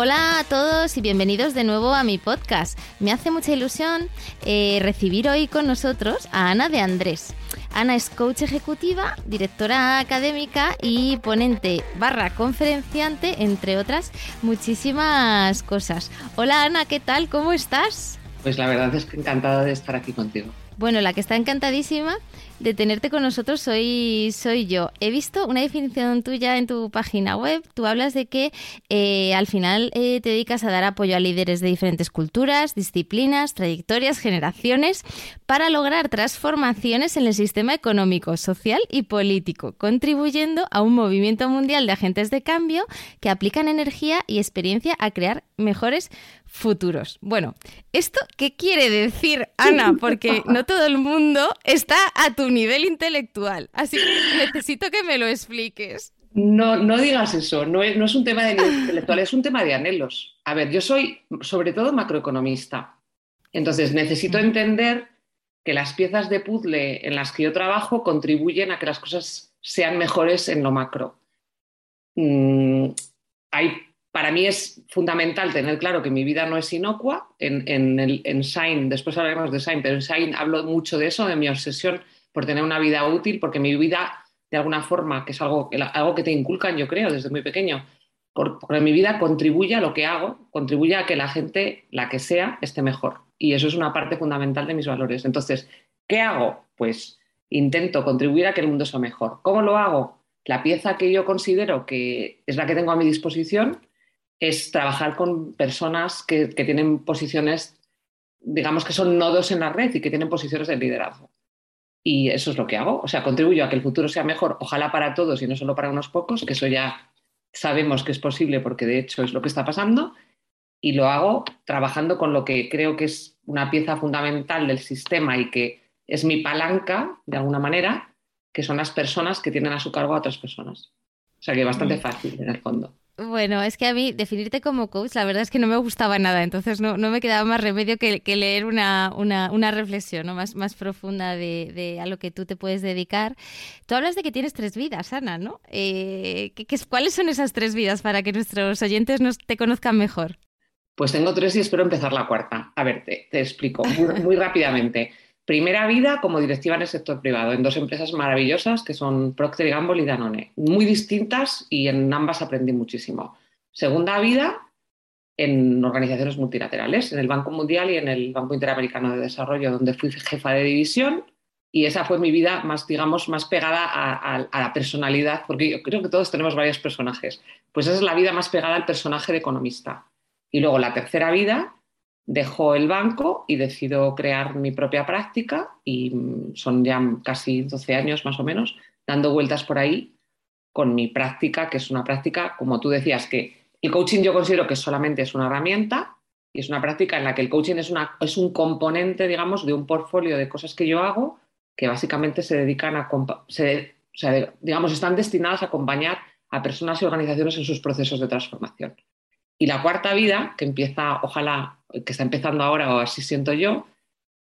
Hola a todos y bienvenidos de nuevo a mi podcast. Me hace mucha ilusión eh, recibir hoy con nosotros a Ana de Andrés. Ana es coach ejecutiva, directora académica y ponente barra conferenciante, entre otras muchísimas cosas. Hola Ana, ¿qué tal? ¿Cómo estás? Pues la verdad es que encantada de estar aquí contigo. Bueno, la que está encantadísima de tenerte con nosotros soy, soy yo. He visto una definición tuya en tu página web. Tú hablas de que eh, al final eh, te dedicas a dar apoyo a líderes de diferentes culturas, disciplinas, trayectorias, generaciones, para lograr transformaciones en el sistema económico, social y político, contribuyendo a un movimiento mundial de agentes de cambio que aplican energía y experiencia a crear mejores futuros. Bueno, ¿esto qué quiere decir, Ana? Porque no todo el mundo está a tu nivel intelectual, así que necesito que me lo expliques. No, no digas eso, no es, no es un tema de nivel intelectual, es un tema de anhelos. A ver, yo soy sobre todo macroeconomista, entonces necesito entender que las piezas de puzzle en las que yo trabajo contribuyen a que las cosas sean mejores en lo macro. Mm, hay para mí es fundamental tener claro que mi vida no es inocua. En, en, el, en Shine, después hablaremos de Shine, pero en Shine hablo mucho de eso, de mi obsesión por tener una vida útil, porque mi vida, de alguna forma, que es algo, algo que te inculcan, yo creo, desde muy pequeño, por, porque mi vida contribuye a lo que hago, contribuye a que la gente, la que sea, esté mejor. Y eso es una parte fundamental de mis valores. Entonces, ¿qué hago? Pues intento contribuir a que el mundo sea mejor. ¿Cómo lo hago? La pieza que yo considero que es la que tengo a mi disposición es trabajar con personas que, que, tienen posiciones, digamos que son nodos en la red y que tienen posiciones de liderazgo. Y eso es lo que hago. O sea, contribuyo a que el futuro sea mejor, ojalá para todos y no solo para unos pocos, que eso ya sabemos que es posible porque de hecho es lo que está pasando. Y lo hago trabajando con lo que creo que es una pieza fundamental del sistema y que es mi palanca, de alguna manera, que son las personas que tienen a su cargo a otras personas. O sea que bastante mm. fácil en el fondo. Bueno, es que a mí definirte como coach, la verdad es que no me gustaba nada, entonces no, no me quedaba más remedio que, leer una, una, una, reflexión ¿no? más, más profunda de, de, a lo que tú te puedes dedicar. Tú hablas de que tienes tres vidas, Ana, ¿no? Eh, ¿qué, cuáles son esas tres vidas para que nuestros oyentes nos, te conozcan mejor? Pues tengo tres y espero empezar la cuarta. A ver, te, te explico muy rápidamente. Primera vida como directiva en el sector privado, en dos empresas maravillosas que son Procter Gamble y Danone, muy distintas y en ambas aprendí muchísimo. Segunda vida en organizaciones multilaterales, en el Banco Mundial y en el Banco Interamericano de Desarrollo, donde fui jefa de división y esa fue mi vida más, digamos, más pegada a, la personalidad, porque yo creo que todos tenemos varios personajes. Pues esa es la vida más pegada al personaje de economista. Y luego la tercera vida dejo el banco y decido crear mi propia práctica y son ya casi 12 años más o menos dando vueltas por ahí con mi práctica, que es una práctica, como tú decías, que el coaching yo considero que solamente es una herramienta y es una práctica en la que el coaching es, una, es un componente, digamos, de un portfolio de cosas que yo hago que básicamente se dedican a, se, o sea, digamos, están destinadas a acompañar a personas y organizaciones en sus procesos de transformación. Y la cuarta vida, que empieza, ojalá, que está empezando ahora, o así siento yo,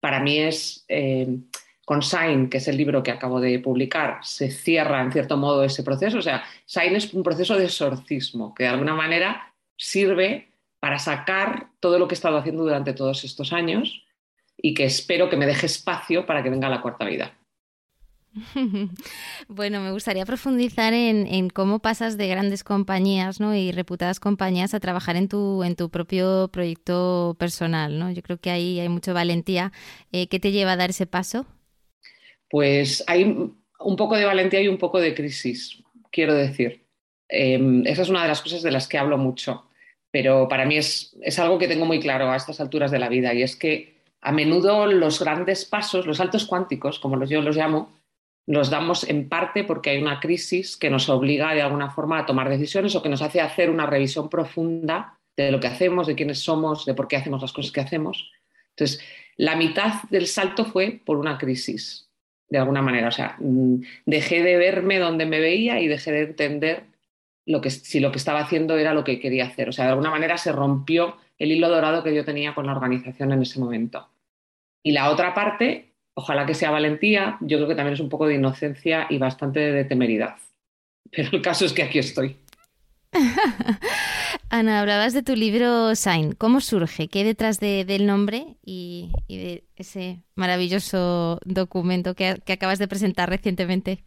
para mí es eh, con Sign, que es el libro que acabo de publicar, se cierra en cierto modo ese proceso. O sea, Sign es un proceso de exorcismo que de alguna manera sirve para sacar todo lo que he estado haciendo durante todos estos años y que espero que me deje espacio para que venga la cuarta vida. Bueno, me gustaría profundizar en, cómo pasas de grandes compañías ¿no? y reputadas compañías a trabajar en tu, en tu propio proyecto personal. ¿no? Yo creo que ahí hay mucha valentía. Eh, ¿Qué te lleva a dar ese paso? Pues hay un poco de valentía y un poco de crisis, quiero decir. Eh, esa es una de las cosas de las que hablo mucho, pero para mí es, es algo que tengo muy claro a estas alturas de la vida y es que a menudo los grandes pasos, los saltos cuánticos, como los, yo los llamo, los damos en parte porque hay una crisis que nos obliga de alguna forma a tomar decisiones o que nos hace hacer una revisión profunda de lo que hacemos, de quiénes somos, de por qué hacemos las cosas que hacemos. Entonces, la mitad del salto fue por una crisis, de alguna manera. O sea, mm, dejé de verme donde me veía y dejé de entender lo que, si lo que estaba haciendo era lo que quería hacer. O sea, de alguna manera se rompió el hilo dorado que yo tenía con la organización en ese momento. Y la otra parte, ojalá que sea valentía, yo creo que también es un poco de inocencia y bastante de temeridad. Pero el caso es que aquí estoy. Ana, hablabas de tu libro Sign. ¿Cómo surge? ¿Qué hay detrás del nombre y, de ese maravilloso documento que, acabas de presentar recientemente?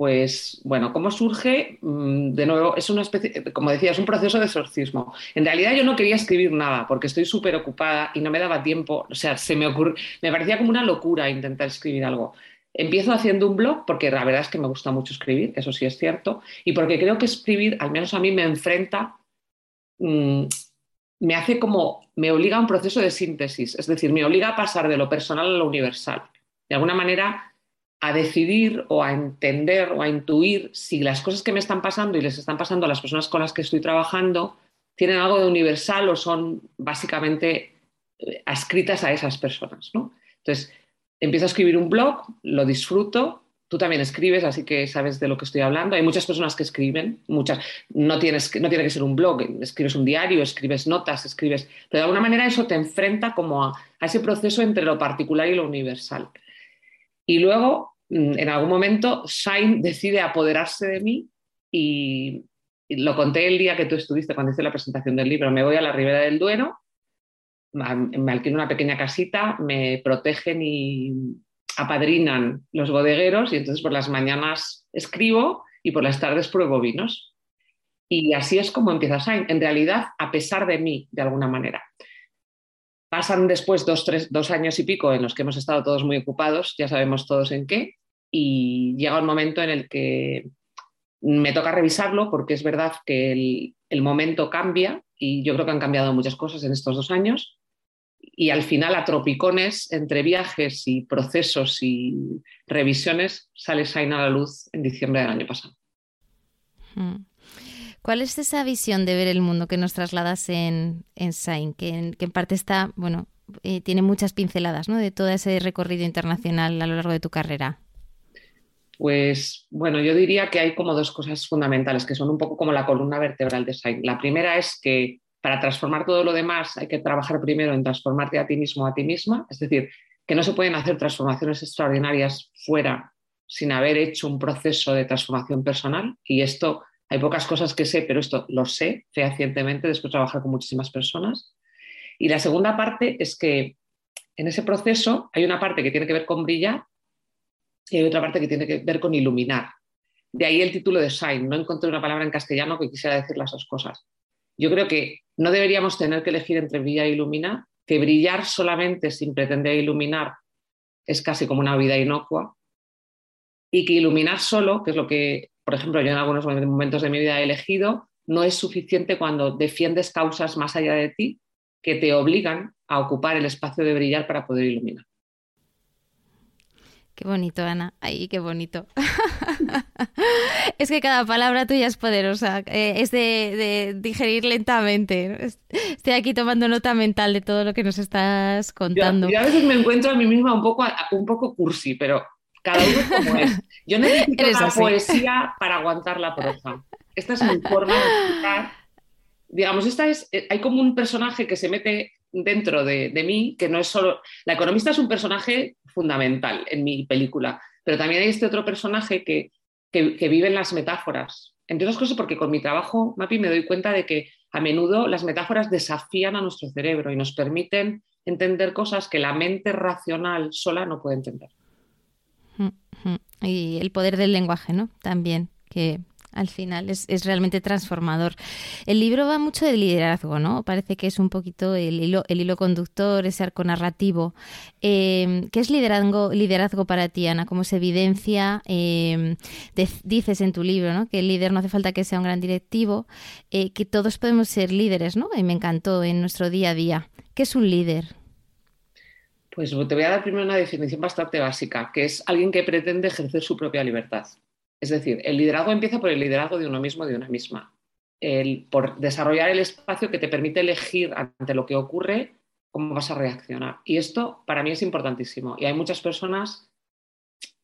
Pues bueno, ¿cómo surge? Mm, de nuevo, es una especie, como decía, es un proceso de exorcismo. En realidad yo no quería escribir nada porque estoy súper ocupada y no me daba tiempo. O sea, se me ocurre, me parecía como una locura intentar escribir algo. Empiezo haciendo un blog porque la verdad es que me gusta mucho escribir, eso sí es cierto, y porque creo que escribir, al menos a mí, me enfrenta, mm, me hace como, me obliga a un proceso de síntesis, es decir, me obliga a pasar de lo personal a lo universal. De alguna manera, a decidir o a entender o a intuir si las cosas que me están pasando y les están pasando a las personas con las que estoy trabajando tienen algo de universal o son básicamente eh, ascritas a esas personas. ¿no? Entonces, empiezo a escribir un blog, lo disfruto. Tú también escribes, así que sabes de lo que estoy hablando. Hay muchas personas que escriben, muchas. No, tienes, no tiene que ser un blog, escribes un diario, escribes notas, escribes. Pero de alguna manera eso te enfrenta como a, ese proceso entre lo particular y lo universal. Y luego, mm, en algún momento, Shine decide apoderarse de mí y, lo conté el día que tú estuviste cuando hice la presentación del libro. Me voy a la Ribera del Duero me alquilo una pequeña casita, me protegen y apadrinan los bodegueros y entonces por las mañanas escribo y por las tardes pruebo vinos. Y así es como empieza Shine, en realidad a pesar de mí, de alguna manera. Pasan después dos, tres, dos años y pico en los que hemos estado todos muy ocupados, ya sabemos todos en qué, y llega un momento en el que me toca revisarlo porque es verdad que el, momento cambia y yo creo que han cambiado muchas cosas en estos dos años y al final a tropicones, entre viajes y procesos y revisiones, sale Shine a la luz en diciembre del año pasado. Hmm. ¿Cuál es esa visión de ver el mundo que nos trasladas en, en Shine? Que en, parte está, bueno, eh, tiene muchas pinceladas ¿no? de todo ese recorrido internacional a lo largo de tu carrera. Pues bueno, yo diría que hay como dos cosas fundamentales que son un poco como la columna vertebral de Shine. La primera es que para transformar todo lo demás hay que trabajar primero en transformarte a ti mismo, a ti misma. Es decir, que no se pueden hacer transformaciones extraordinarias fuera sin haber hecho un proceso de transformación personal. Y esto, hay pocas cosas que sé, pero esto lo sé fehacientemente después de trabajar con muchísimas personas. Y la segunda parte es que en ese proceso hay una parte que tiene que ver con brillar y hay otra parte que tiene que ver con iluminar. De ahí el título de Shine. No encontré una palabra en castellano que quisiera decir las dos cosas. Yo creo que no deberíamos tener que elegir entre brillar e iluminar, que brillar solamente sin pretender iluminar es casi como una vida inocua, y que iluminar solo, que es lo que, por ejemplo, yo en algunos momentos de mi vida he elegido, no es suficiente cuando defiendes causas más allá de ti que te obligan a ocupar el espacio de brillar para poder iluminar. Qué bonito, Ana. Ay, qué bonito. es que cada palabra tuya es poderosa. Eh, es de, digerir lentamente. Estoy aquí tomando nota mental de todo lo que nos estás contando. Yo, a veces me encuentro a mí misma un poco, un poco cursi, pero cada uno como es. Yo necesito la poesía para aguantar la prosa. Esta es mi forma de explicar. Digamos, esta es, eh, hay como un personaje que se mete dentro de, mí, que no es solo... La economista es un personaje fundamental en mi película, pero también hay este otro personaje que, que, vive en las metáforas. Entre otras cosas porque con mi trabajo, Mapi, me doy cuenta de que a menudo las metáforas desafían a nuestro cerebro y nos permiten entender cosas que la mente racional sola no puede entender. Y el poder del lenguaje, ¿no? También, que al final es, realmente transformador. El libro va mucho de liderazgo, ¿no? Parece que es un poquito el hilo, el hilo conductor, ese arco narrativo. Em, ¿Qué es liderazgo, liderazgo para ti, Ana? ¿Cómo se evidencia? Em, dices en tu libro, ¿no? Que el líder no hace falta que sea un gran directivo, eh, que todos podemos ser líderes, ¿no? Y me encantó en nuestro día a día. ¿Qué es un líder? Pues te voy a dar primero una definición bastante básica, que es alguien que pretende ejercer su propia libertad. Es decir, el liderazgo empieza por el liderazgo de uno mismo, de una misma. Por desarrollar el espacio que te permite elegir ante lo que ocurre cómo vas a reaccionar. Y esto para mí es importantísimo. Y hay muchas personas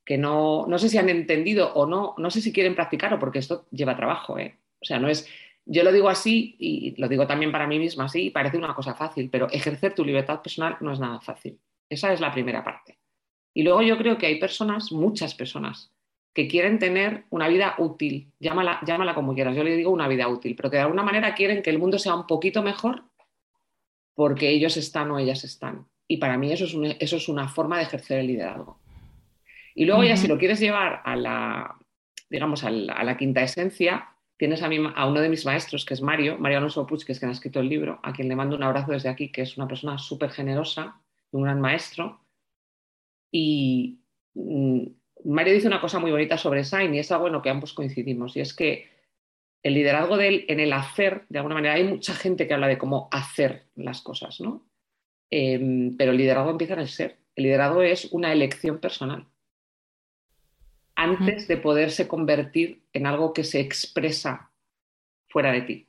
que no, no sé si han entendido o no, no sé si quieren practicarlo, porque esto lleva trabajo. ¿eh? O sea, no es, yo lo digo así y lo digo también para mí misma así, parece una cosa fácil, pero ejercer tu libertad personal no es nada fácil. Esa es la primera parte. Y luego yo creo que hay personas, muchas personas, que quieren tener una vida útil, llámala, llámala como quieras, yo le digo una vida útil, pero que de alguna manera quieren que el mundo sea un poquito mejor porque ellos están o ellas están. Y para mí eso es, eso es una forma de ejercer el liderazgo. Y luego ya si lo quieres llevar a la, digamos, a la, quinta esencia, tienes a, a, uno de mis maestros, que es Mario, Mario Alonso Puig, que es quien ha escrito el libro, a quien le mando un abrazo desde aquí, que es una persona súper generosa, un gran maestro. Y mm, Mario dice una cosa muy bonita sobre Sain y es algo en lo que ambos coincidimos, y es que el liderazgo de él en el hacer, de alguna manera, hay mucha gente que habla de cómo hacer las cosas, ¿no? Em, pero el liderazgo empieza en el ser. El liderazgo es una elección personal. Antes de poderse convertir en algo que se expresa fuera de ti.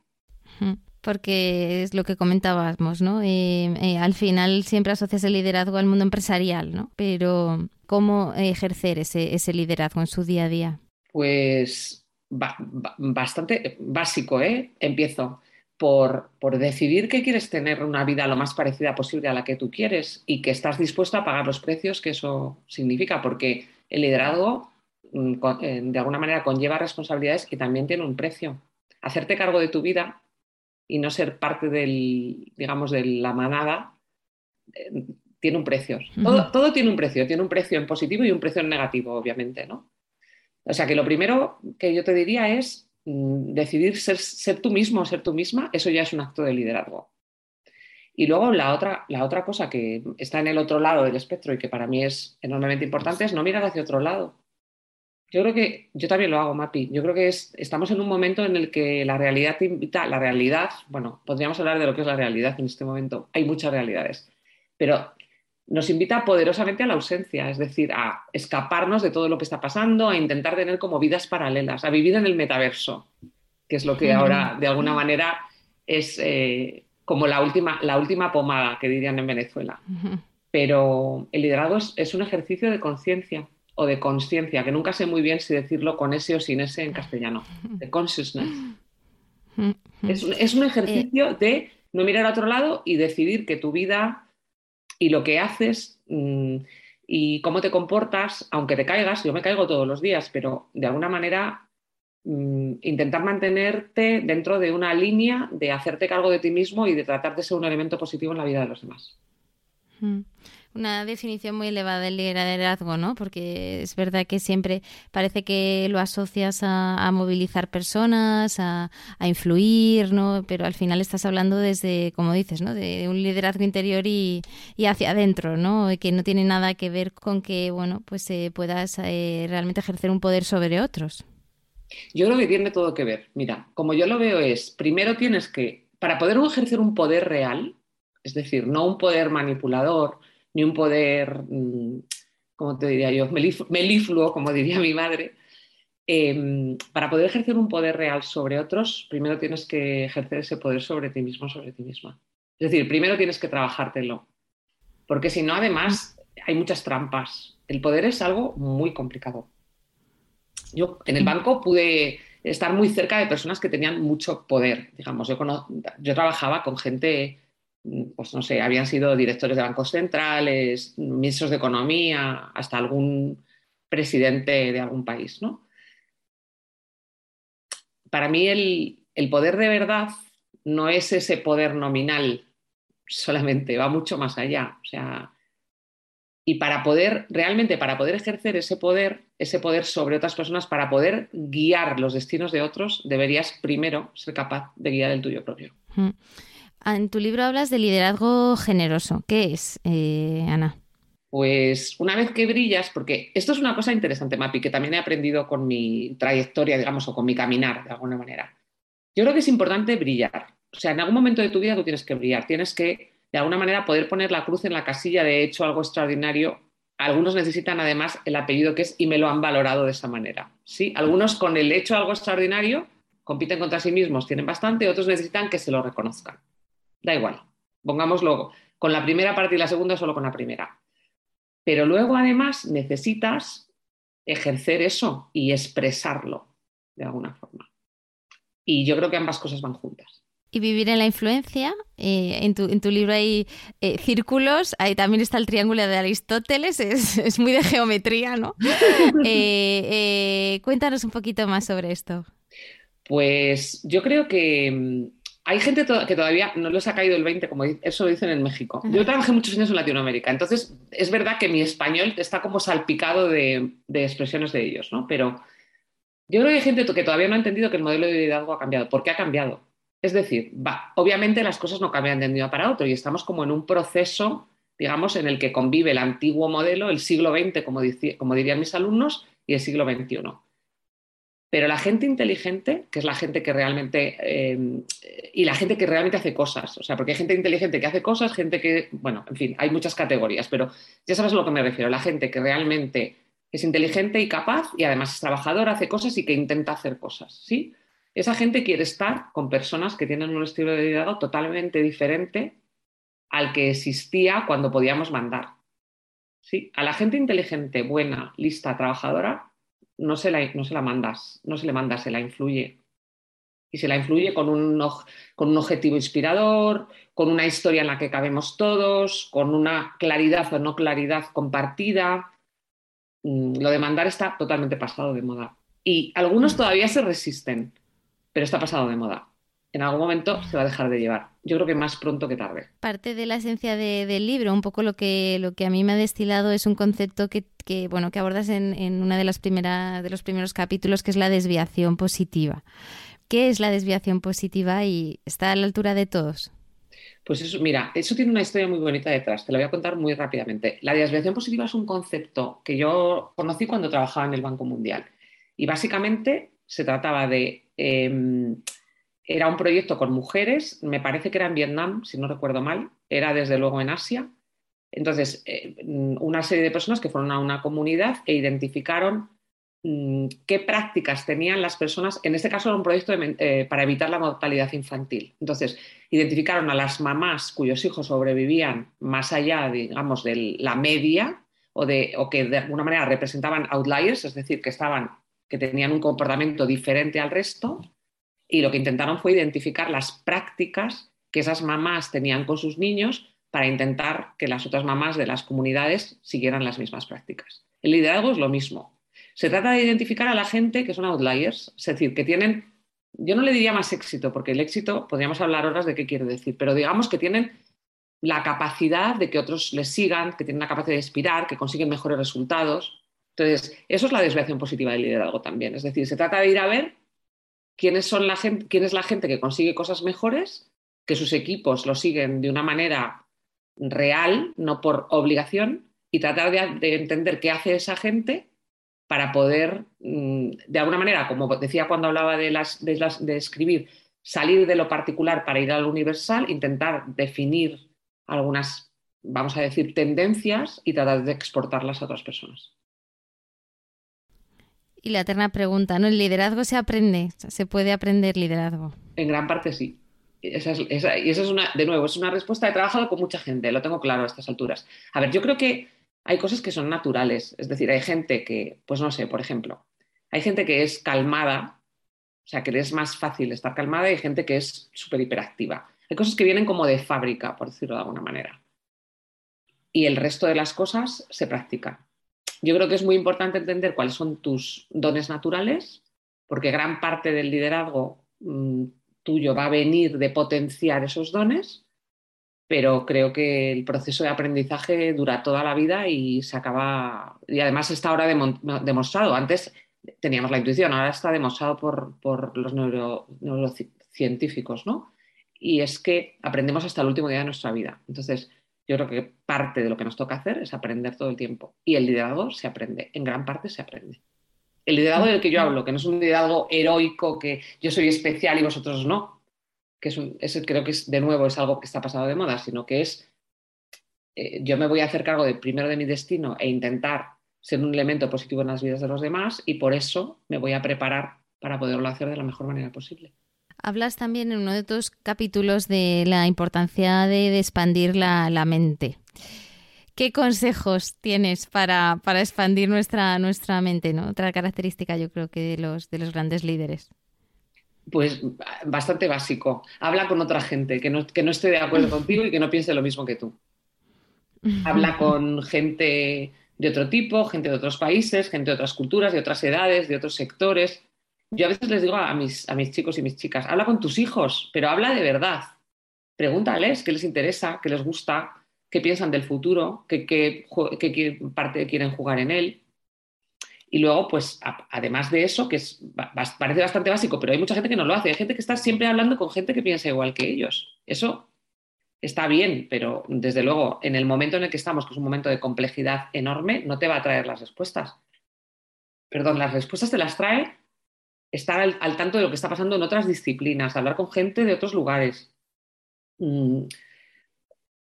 Porque es lo que comentábamos, ¿no? Eh, eh, al final siempre asocias el liderazgo al mundo empresarial, ¿no? Pero ¿cómo ejercer ese, liderazgo en su día a día? Pues bastante básico, ¿eh? Empiezo por, por, decidir que quieres tener una vida lo más parecida posible a la que tú quieres y que estás dispuesto a pagar los precios que eso significa, porque el liderazgo mm, eh, de alguna manera conlleva responsabilidades y también tiene un precio. Hacerte cargo de tu vida y no ser parte del, digamos, de la manada eh, tiene un precio. todo, todo tiene un precio, tiene un precio en positivo y un precio en negativo, obviamente, ¿no? O sea que lo primero que yo te diría es mm, decidir ser, tú mismo o ser tú misma, eso ya es un acto de liderazgo. Y luego la otra, la otra cosa que está en el otro lado del espectro y que para mí es enormemente importante es no mirar hacia otro lado. Yo creo que yo también lo hago, Mapi. Yo creo que estamos en un momento en el que la realidad te invita, la realidad, bueno, podríamos hablar de lo que es la realidad en este momento. Hay muchas realidades, pero nos invita poderosamente a la ausencia, es decir, a escaparnos de todo lo que está pasando, a intentar tener como vidas paralelas, a vivir en el metaverso, que es lo que ahora de alguna manera es eh, como la última, la última pomada que dirían en Venezuela. Pero el liderazgo es, un ejercicio de conciencia o de conciencia, que nunca sé muy bien si decirlo con ese o sin ese en castellano, de consciousness. Es, es un ejercicio de no mirar a otro lado y decidir que tu vida y lo que haces mm, y cómo te comportas, aunque te caigas, yo me caigo todos los días, pero de alguna manera mm, intentar mantenerte dentro de una línea de hacerte cargo de ti mismo y de tratar de ser un elemento positivo en la vida de los demás. Mm una definición muy elevada del liderazgo, ¿no? Porque es verdad que siempre parece que lo asocias a, movilizar personas, a, influir, ¿no? Pero al final estás hablando desde, como dices, ¿no? De un liderazgo interior y, hacia adentro, ¿no? Que no tiene nada que ver con que, bueno, pues eh, puedas eh, realmente ejercer un poder sobre otros. Yo creo que tiene todo que ver. Mira, como yo lo veo es, primero tienes que, para poder ejercer un poder real, es decir, no un poder manipulador, ni un poder, mm, como te diría yo, melifluo, como diría mi madre. Em, para poder ejercer un poder real sobre otros, primero tienes que ejercer ese poder sobre ti mismo, sobre ti misma. Es decir, primero tienes que trabajártelo, porque si no, además, hay muchas trampas. El poder es algo muy complicado. Yo en el banco pude estar muy cerca de personas que tenían mucho poder, digamos. Yo, yo trabajaba con gente pues no sé, habían sido directores de bancos centrales, ministros de economía, hasta algún presidente de algún país, ¿no? Para mí el, poder de verdad no es ese poder nominal solamente, va mucho más allá. O sea, y para poder, realmente, para poder ejercer ese poder, ese poder sobre otras personas, para poder guiar los destinos de otros, deberías primero ser capaz de guiar el tuyo propio. En tu libro hablas de liderazgo generoso. ¿Qué es, eh, Ana? Pues una vez que brillas, porque esto es una cosa interesante, Mapi, que también he aprendido con mi trayectoria, digamos, o con mi caminar, de alguna manera. Yo creo que es importante brillar. O sea, en algún momento de tu vida tú tienes que brillar, tienes que, de alguna manera, poder poner la cruz en la casilla de hecho algo extraordinario. Algunos necesitan además el apellido que es y me lo han valorado de esa manera. ¿sí? Algunos con el hecho algo extraordinario compiten contra sí mismos, tienen bastante, otros necesitan que se lo reconozcan da igual, pongámoslo con la primera parte y la segunda solo con la primera. Pero luego además necesitas ejercer eso y expresarlo de alguna forma. Y yo creo que ambas cosas van juntas. Y vivir en la influencia, eh, en, tu, libro hay eh, círculos, ahí también está el triángulo de Aristóteles, es, muy de geometría, ¿no? Eh, cuéntanos un poquito más sobre esto. Pues yo creo que mm, hay gente que todavía no les ha caído el 20, como eso lo dicen en México. Yo trabajé muchos años en Latinoamérica, entonces es verdad que mi español está como salpicado de, expresiones de ellos, ¿no? Pero yo creo que hay gente que todavía no ha entendido que el modelo de liderazgo ha cambiado. ¿Por qué ha cambiado? Es decir, obviamente las cosas no cambian de un día para otro y estamos como en un proceso, digamos, en el que convive el antiguo modelo, el siglo XX, como, como dirían mis alumnos, y el siglo XXI. Pero la gente inteligente, que es la gente que realmente, eh, y la gente que realmente hace cosas, o sea, porque hay gente inteligente que hace cosas, gente que, bueno, en fin, hay muchas categorías, pero ya sabes a lo que me refiero, la gente que realmente es inteligente y capaz y además es trabajadora, hace cosas y que intenta hacer cosas, ¿sí? Esa gente quiere estar con personas que tienen un estilo de liderazgo totalmente diferente al que existía cuando podíamos mandar. ¿Sí? A la gente inteligente, buena, lista, trabajadora, no se la, no se la mandas, no se le manda, se la influye. Y se la influye con un, con un objetivo inspirador, con una historia en la que cabemos todos, con una claridad o no claridad compartida. Mm, lo de mandar está totalmente pasado de moda. Y algunos todavía se resisten, pero está pasado de moda en algún momento se va a dejar de llevar. Yo creo que más pronto que tarde. Parte de la esencia del libro, un poco lo que, lo que a mí me ha destilado es un concepto que, bueno, que abordas en, en una de las primeras de los primeros capítulos, que es la desviación positiva. ¿Qué es la desviación positiva y está a la altura de todos? Pues eso, mira, eso tiene una historia muy bonita detrás, te la voy a contar muy rápidamente. La desviación positiva es un concepto que yo conocí cuando trabajaba en el Banco Mundial y básicamente se trataba de em, era un proyecto con mujeres, me parece que era en Vietnam, si no recuerdo mal, era desde luego en Asia. Entonces, eh, una serie de personas que fueron a una comunidad e identificaron mm, qué prácticas tenían las personas. En este caso era un proyecto eh, para evitar la mortalidad infantil. Entonces, identificaron a las mamás cuyos hijos sobrevivían más allá, digamos, de la media o, de, o que de alguna manera representaban outliers, es decir, que, estaban, que tenían un comportamiento diferente al resto y lo que intentaron fue identificar las prácticas que esas mamás tenían con sus niños para intentar que las otras mamás de las comunidades siguieran las mismas prácticas. El liderazgo es lo mismo. Se trata de identificar a la gente que son outliers, es decir, que tienen, yo no le diría más éxito, porque el éxito, podríamos hablar horas de qué quiere decir, pero digamos que tienen la capacidad de que otros les sigan, que tienen la capacidad de inspirar, que consiguen mejores resultados. Entonces, eso es la desviación positiva del liderazgo también. Es decir, se trata de ir a ver quiénes son la gente, quién es la gente que consigue cosas mejores, que sus equipos lo siguen de una manera real, no por obligación, y tratar de, entender qué hace esa gente para poder, mm, de alguna manera, como decía cuando hablaba de, las, de, escribir, salir de lo particular para ir al universal, intentar definir algunas, vamos a decir, tendencias y tratar de exportarlas a otras personas. Y la eterna pregunta, ¿no? ¿El liderazgo se aprende? ¿Se puede aprender liderazgo? En gran parte sí. Esa es, y esa es una, de nuevo, es una respuesta. He trabajado con mucha gente, lo tengo claro a estas alturas. A ver, yo creo que hay cosas que son naturales. Es decir, hay gente que, pues no sé, por ejemplo, hay gente que es calmada, o sea, que es más fácil estar calmada y hay gente que es súper hiperactiva. Hay cosas que vienen como de fábrica, por decirlo de alguna manera. Y el resto de las cosas se practican yo creo que es muy importante entender cuáles son tus dones naturales, porque gran parte del liderazgo mm, tuyo va a venir de potenciar esos dones, pero creo que el proceso de aprendizaje dura toda la vida y se acaba, y además está ahora demostrado, antes teníamos la intuición, ahora está demostrado por, los neurocientíficos, ¿no? Y es que aprendemos hasta el último día de nuestra vida. Entonces, yo creo que parte de lo que nos toca hacer es aprender todo el tiempo. Y el liderazgo se aprende, en gran parte se aprende. El liderazgo del que yo hablo, que no es un liderazgo heroico, que yo soy especial y vosotros no, que es, creo que es, de nuevo es algo que está pasado de moda, sino que es, eh, yo me voy a hacer cargo primero de mi destino e intentar ser un elemento positivo en las vidas de los demás y por eso me voy a preparar para poderlo hacer de la mejor manera posible. Hablas también en uno de tus capítulos de la importancia de, expandir la, mente. ¿Qué consejos tienes para, expandir nuestra, nuestra mente? ¿no? Otra característica yo creo que de los, de los grandes líderes. Pues bastante básico. Habla con otra gente que no, que no esté de acuerdo contigo y que no piense lo mismo que tú. Habla con gente de otro tipo, gente de otros países, gente de otras culturas, de otras edades, de otros sectores. Yo a veces les digo a mis, a mis chicos y mis chicas, habla con tus hijos, pero habla de verdad. Pregúntales qué les interesa, qué les gusta, qué piensan del futuro, qué, qué, parte quieren jugar en él. Y luego, pues, además de eso, que es, parece bastante básico, pero hay mucha gente que no lo hace. Hay gente que está siempre hablando con gente que piensa igual que ellos. Eso está bien, pero desde luego, en el momento en el que estamos, que es un momento de complejidad enorme, no te va a traer las respuestas. Perdón, las respuestas te las trae estar al, tanto de lo que está pasando en otras disciplinas, hablar con gente de otros lugares. Mm,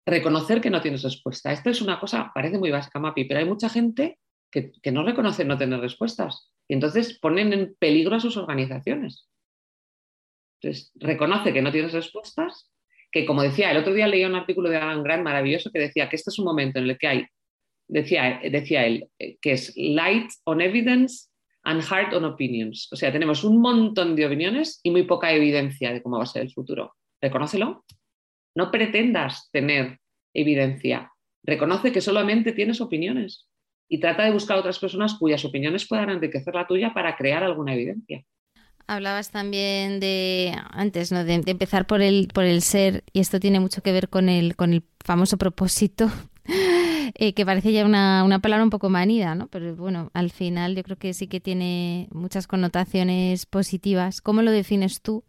reconocer que no tienes respuesta. Esto es una cosa, parece muy básica, Mapi, pero hay mucha gente que, que no reconoce no tener respuestas y entonces ponen en peligro a sus organizaciones. Entonces, reconoce que no tienes respuestas, que como decía, el otro día leía un artículo de Alan Grant maravilloso que decía que este es un momento en el que hay, decía, decía él, eh, que es light on evidence and hard on opinions. O sea, tenemos un montón de opiniones y muy poca evidencia de cómo va a ser el futuro. Reconócelo. No pretendas tener evidencia. Reconoce que solamente tienes opiniones y trata de buscar otras personas cuyas opiniones puedan enriquecer la tuya para crear alguna evidencia. Hablabas también de antes, ¿no? De, empezar por el, por el ser, y esto tiene mucho que ver con el, con el famoso propósito eh, que parece ya una, una, palabra un poco manida, ¿no? Pero bueno, al final yo creo que sí que tiene muchas connotaciones positivas. ¿Cómo lo defines tú?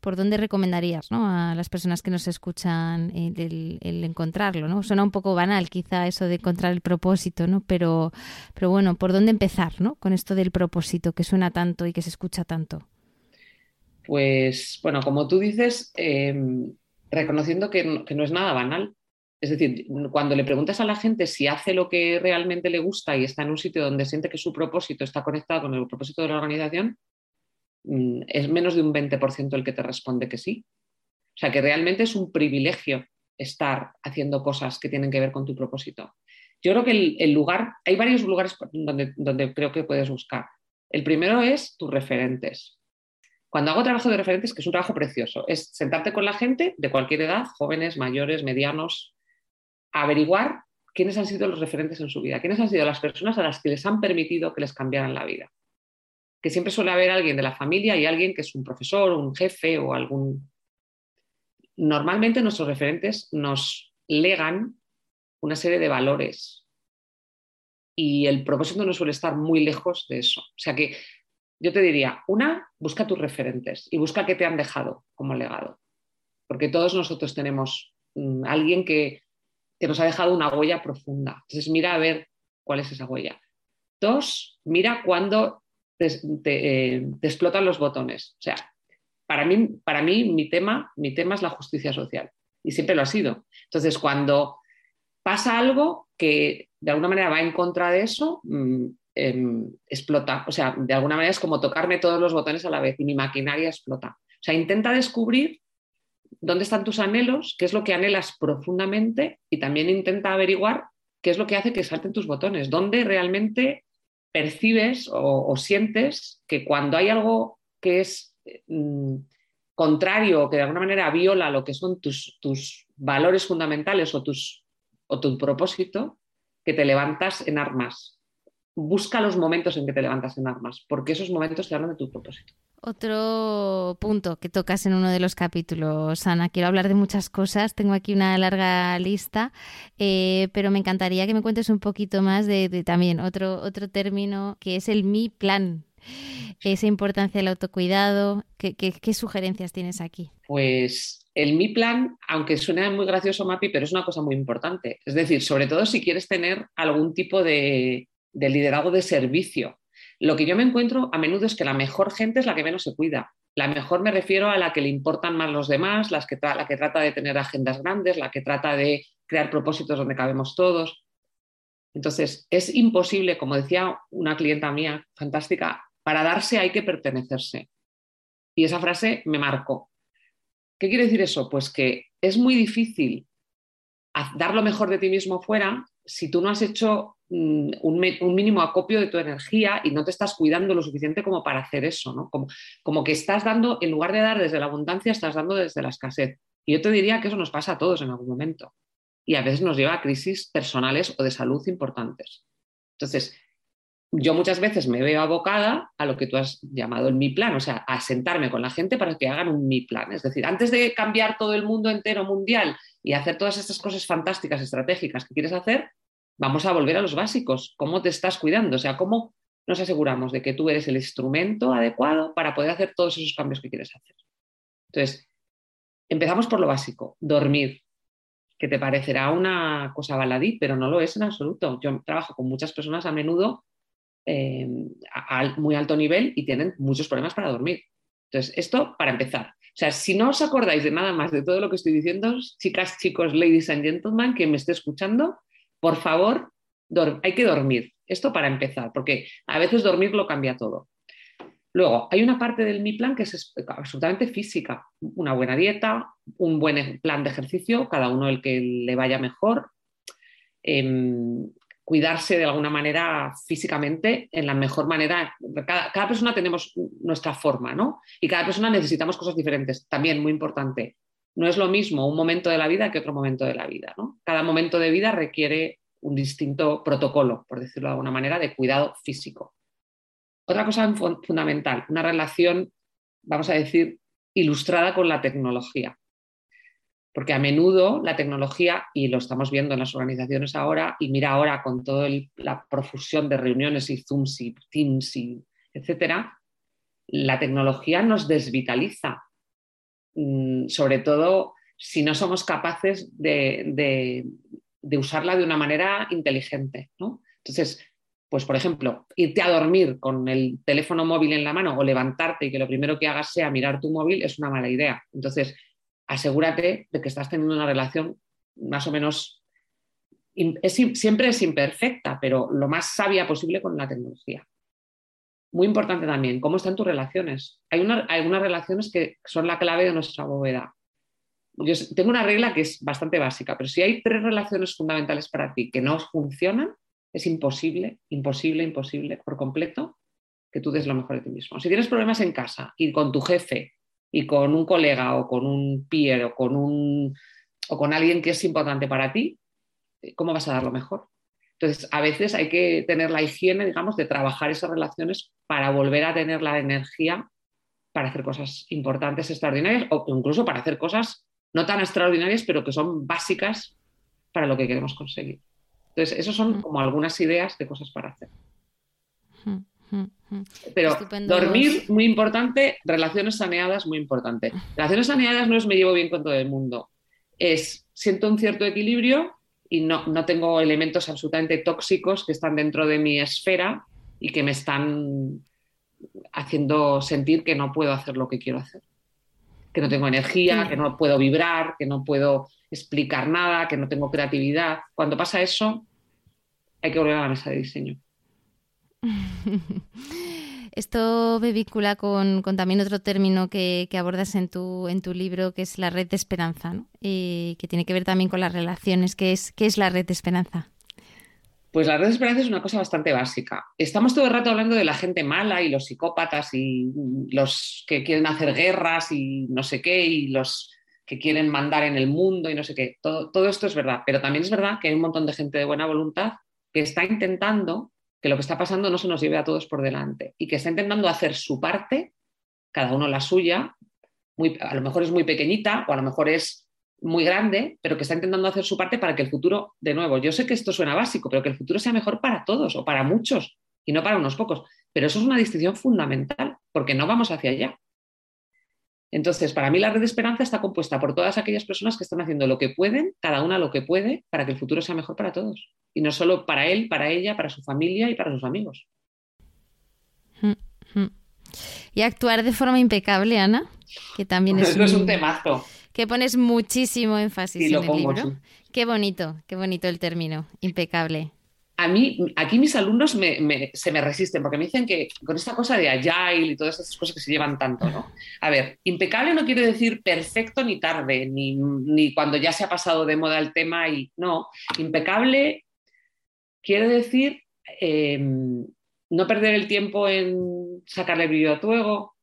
¿Por dónde recomendarías ¿no? a las personas que nos escuchan el, encontrarlo? ¿no? Suena un poco banal quizá eso de encontrar el propósito, ¿no? pero, pero bueno, ¿por dónde empezar ¿no? con esto del propósito que suena tanto y que se escucha tanto? Pues bueno, como tú dices, em, reconociendo que que no es nada banal, es decir, cuando le preguntas a la gente si hace lo que realmente le gusta y está en un sitio donde siente que su propósito está conectado con el propósito de la organización, mm, es menos de un 20% el que te responde que sí. O sea, que realmente es un privilegio estar haciendo cosas que tienen que ver con tu propósito. Yo creo que el, lugar, hay varios lugares donde, donde creo que puedes buscar. El primero es tus referentes. Cuando hago trabajo de referentes, que es un trabajo precioso, es sentarte con la gente de cualquier edad, jóvenes, mayores, medianos, averiguar quiénes han sido los referentes en su vida, quiénes han sido las personas a las que les han permitido que les cambiaran la vida. Que siempre suele haber alguien de la familia y alguien que es un profesor, un jefe o algún... Normalmente nuestros referentes nos legan una serie de valores y el propósito no suele estar muy lejos de eso. O sea que yo te diría, una, busca tus referentes y busca qué te han dejado como legado. Porque todos nosotros tenemos mm, alguien que que nos ha dejado una huella profunda. Entonces, mira a ver cuál es esa huella. Dos, mira cuando te, eh, explotan los botones. O sea, para mí, para mí mi, tema, mi tema es la justicia social y siempre lo ha sido. Entonces, cuando pasa algo que de alguna manera va en contra de eso, mm, em, explota. O sea, de alguna manera es como tocarme todos los botones a la vez y mi maquinaria explota. O sea, intenta descubrir dónde están tus anhelos, qué es lo que anhelas profundamente y también intenta averiguar qué es lo que hace que salten tus botones, dónde realmente percibes o, sientes que cuando hay algo que es mm, contrario o que de alguna manera viola lo que son tus, tus valores fundamentales o, tus, o tu propósito, que te levantas en armas. Busca los momentos en que te levantas en armas, porque esos momentos te hablan de tu propósito. Otro punto que tocas en uno de los capítulos, Ana. Quiero hablar de muchas cosas, tengo aquí una larga lista, eh, pero me encantaría que me cuentes un poquito más de, también otro, otro término que es el mi plan. Esa importancia del autocuidado. ¿Qué, qué, sugerencias tienes aquí? Pues el mi plan, aunque suene muy gracioso, Mapi, pero es una cosa muy importante. Es decir, sobre todo si quieres tener algún tipo de, de liderazgo de servicio lo que yo me encuentro a menudo es que la mejor gente es la que menos se cuida. La mejor me refiero a la que le importan más los demás, las que la que trata de tener agendas grandes, la que trata de crear propósitos donde cabemos todos. Entonces, es imposible, como decía una clienta mía fantástica, para darse hay que pertenecerse. Y esa frase me marcó. ¿Qué quiere decir eso? Pues que es muy difícil dar lo mejor de ti mismo fuera si tú no has hecho un, mínimo acopio de tu energía y no te estás cuidando lo suficiente como para hacer eso, ¿no? Como, como que estás dando, en lugar de dar desde la abundancia, estás dando desde la escasez. Y yo te diría que eso nos pasa a todos en algún momento. Y a veces nos lleva a crisis personales o de salud importantes. Entonces, yo muchas veces me veo abocada a lo que tú has llamado el mi plan, o sea, a sentarme con la gente para que hagan un mi plan. Es decir, antes de cambiar todo el mundo entero mundial y hacer todas estas cosas fantásticas, estratégicas que quieres hacer, vamos a volver a los básicos. ¿Cómo te estás cuidando? O sea, ¿cómo nos aseguramos de que tú eres el instrumento adecuado para poder hacer todos esos cambios que quieres hacer? Entonces, empezamos por lo básico, dormir, que te parecerá una cosa baladí, pero no lo es en absoluto. Yo trabajo con muchas personas a menudo eh, a, muy alto nivel y tienen muchos problemas para dormir. Entonces, esto para empezar. O sea, si no os acordáis de nada más de todo lo que estoy diciendo, chicas, chicos, ladies and gentlemen, que me esté escuchando, por favor, hay que dormir. Esto para empezar, porque a veces dormir lo cambia todo. Luego, hay una parte del mi plan que es absolutamente física. Una buena dieta, un buen plan de ejercicio, cada uno el que le vaya mejor. Em, cuidarse de alguna manera físicamente en la mejor manera. Cada, persona tenemos nuestra forma, ¿no? Y cada persona necesitamos cosas diferentes. También, muy importante, no es lo mismo un momento de la vida que otro momento de la vida, ¿no? Cada momento de vida requiere un distinto protocolo, por decirlo de alguna manera, de cuidado físico. Otra cosa fundamental, una relación, vamos a decir, ilustrada con la tecnología porque a menudo la tecnología, y lo estamos viendo en las organizaciones ahora, y mira ahora con toda la profusión de reuniones y Zooms y Teams y etcétera, la tecnología nos desvitaliza, sobre todo si no somos capaces de, usarla de una manera inteligente. Entonces, pues por ejemplo, irte a dormir con el teléfono móvil en la mano o levantarte y que lo primero que hagas sea mirar tu móvil es una mala idea. Entonces, asegúrate de que estás teniendo una relación más o menos, siempre es imperfecta, pero lo más sabia posible con la tecnología. Muy importante también, cómo están tus relaciones. Hay algunas relaciones que son la clave de nuestra bóveda. Yo tengo una regla que es bastante básica, pero si hay tres relaciones fundamentales para ti que no funcionan, es imposible, imposible, imposible por completo que tú des lo mejor de ti mismo. Si tienes problemas en casa y con tu jefe y con un colega o con un peer o con, un, o con alguien que es importante para ti, ¿cómo vas a dar lo mejor? Entonces, a veces hay que tener la higiene, digamos, de trabajar esas relaciones para volver a tener la energía para hacer cosas importantes, extraordinarias, o incluso para hacer cosas no tan extraordinarias, pero que son básicas para lo que queremos conseguir. Entonces, esas son como algunas ideas de cosas para hacer. Pero dormir, muy importante, relaciones saneadas, muy importante. Relaciones saneadas no es me llevo bien con todo el mundo, es siento un cierto equilibrio y no, no tengo elementos absolutamente tóxicos que están dentro de mi esfera y que me están haciendo sentir que no puedo hacer lo que quiero hacer. Que no tengo energía, que no puedo vibrar, que no puedo explicar nada, que no tengo creatividad. Cuando pasa eso, hay que volver a la mesa de diseño. Esto me vincula con, también otro término que, abordas en tu, libro, que es la red de esperanza, y que tiene que ver también con las relaciones. ¿Qué es, ¿Qué es la red de esperanza? Pues la red de esperanza es una cosa bastante básica. Estamos todo el rato hablando de la gente mala y los psicópatas y los que quieren hacer guerras y no sé qué y los que quieren mandar en el mundo y no sé qué. Todo esto es verdad, pero también es verdad que hay un montón de gente de buena voluntad que está intentando que lo que está pasando no se nos lleve a todos por delante y que está intentando hacer su parte, cada uno la suya, muy, a lo mejor es muy pequeñita o a lo mejor es muy grande, pero que está intentando hacer su parte para que el futuro, de nuevo, yo sé que esto suena básico, pero que el futuro sea mejor para todos o para muchos y no para unos pocos. Pero eso es una distinción fundamental, porque no vamos hacia allá. Entonces, para mí la red de esperanza está compuesta por todas aquellas personas que están haciendo lo que pueden, cada una lo que puede, para que el futuro sea mejor para todos y no solo para él, para ella, para su familia y para sus amigos. Y actuar de forma impecable, Ana, que también es, es un temazo. Que pones muchísimo énfasis en el libro. Qué bonito, qué bonito el término, impecable. A mí, aquí mis alumnos se me resisten porque me dicen que con esta cosa de agile y todas esas cosas que se llevan tanto, ¿no? A ver, impecable no quiere decir perfecto ni tarde, ni, cuando ya se ha pasado de moda el tema y no. Impecable quiere decir em, no perder el tiempo en sacarle brillo a tu ego,